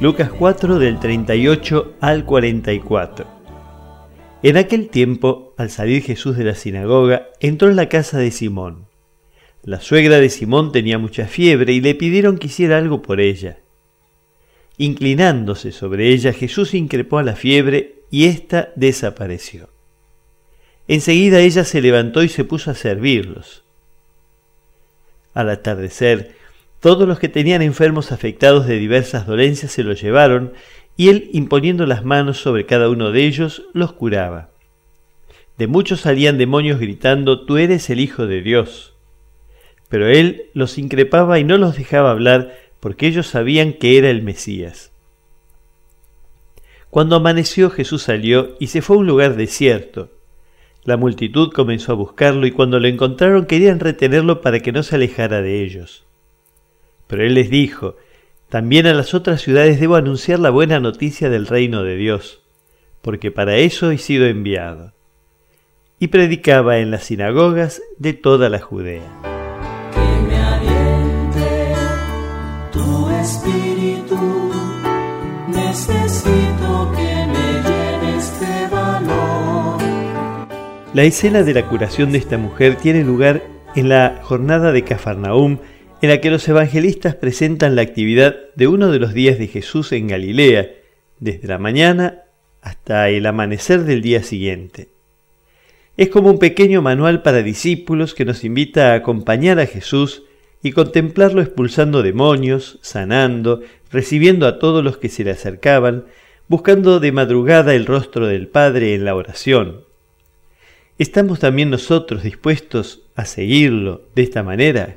Lucas 4 del 38 al 44. En aquel tiempo, al salir Jesús de la sinagoga, entró en la casa de Simón. La suegra de Simón tenía mucha fiebre y le pidieron que hiciera algo por ella. Inclinándose sobre ella, Jesús increpó a la fiebre y ésta desapareció. Enseguida ella se levantó y se puso a servirlos. Al atardecer, todos los que tenían enfermos afectados de diversas dolencias se los llevaron, y él, imponiendo las manos sobre cada uno de ellos, los curaba. De muchos salían demonios gritando, Tú eres el Hijo de Dios. Pero él los increpaba y no los dejaba hablar, porque ellos sabían que era el Mesías. Cuando amaneció Jesús salió y se fue a un lugar desierto. La multitud comenzó a buscarlo y cuando lo encontraron querían retenerlo para que no se alejara de ellos. Pero él les dijo, también a las otras ciudades debo anunciar la buena noticia del reino de Dios, porque para eso he sido enviado. Y predicaba en las sinagogas de toda la Judea. Que me aliente tu espíritu, necesito que me llene este valor. La escena de la curación de esta mujer tiene lugar en la jornada de Cafarnaum en la que los evangelistas presentan la actividad de uno de los días de Jesús en Galilea, desde la mañana hasta el amanecer del día siguiente. Es como un pequeño manual para discípulos que nos invita a acompañar a Jesús y contemplarlo expulsando demonios, sanando, recibiendo a todos los que se le acercaban, buscando de madrugada el rostro del Padre en la oración. ¿Estamos también nosotros dispuestos a seguirlo de esta manera?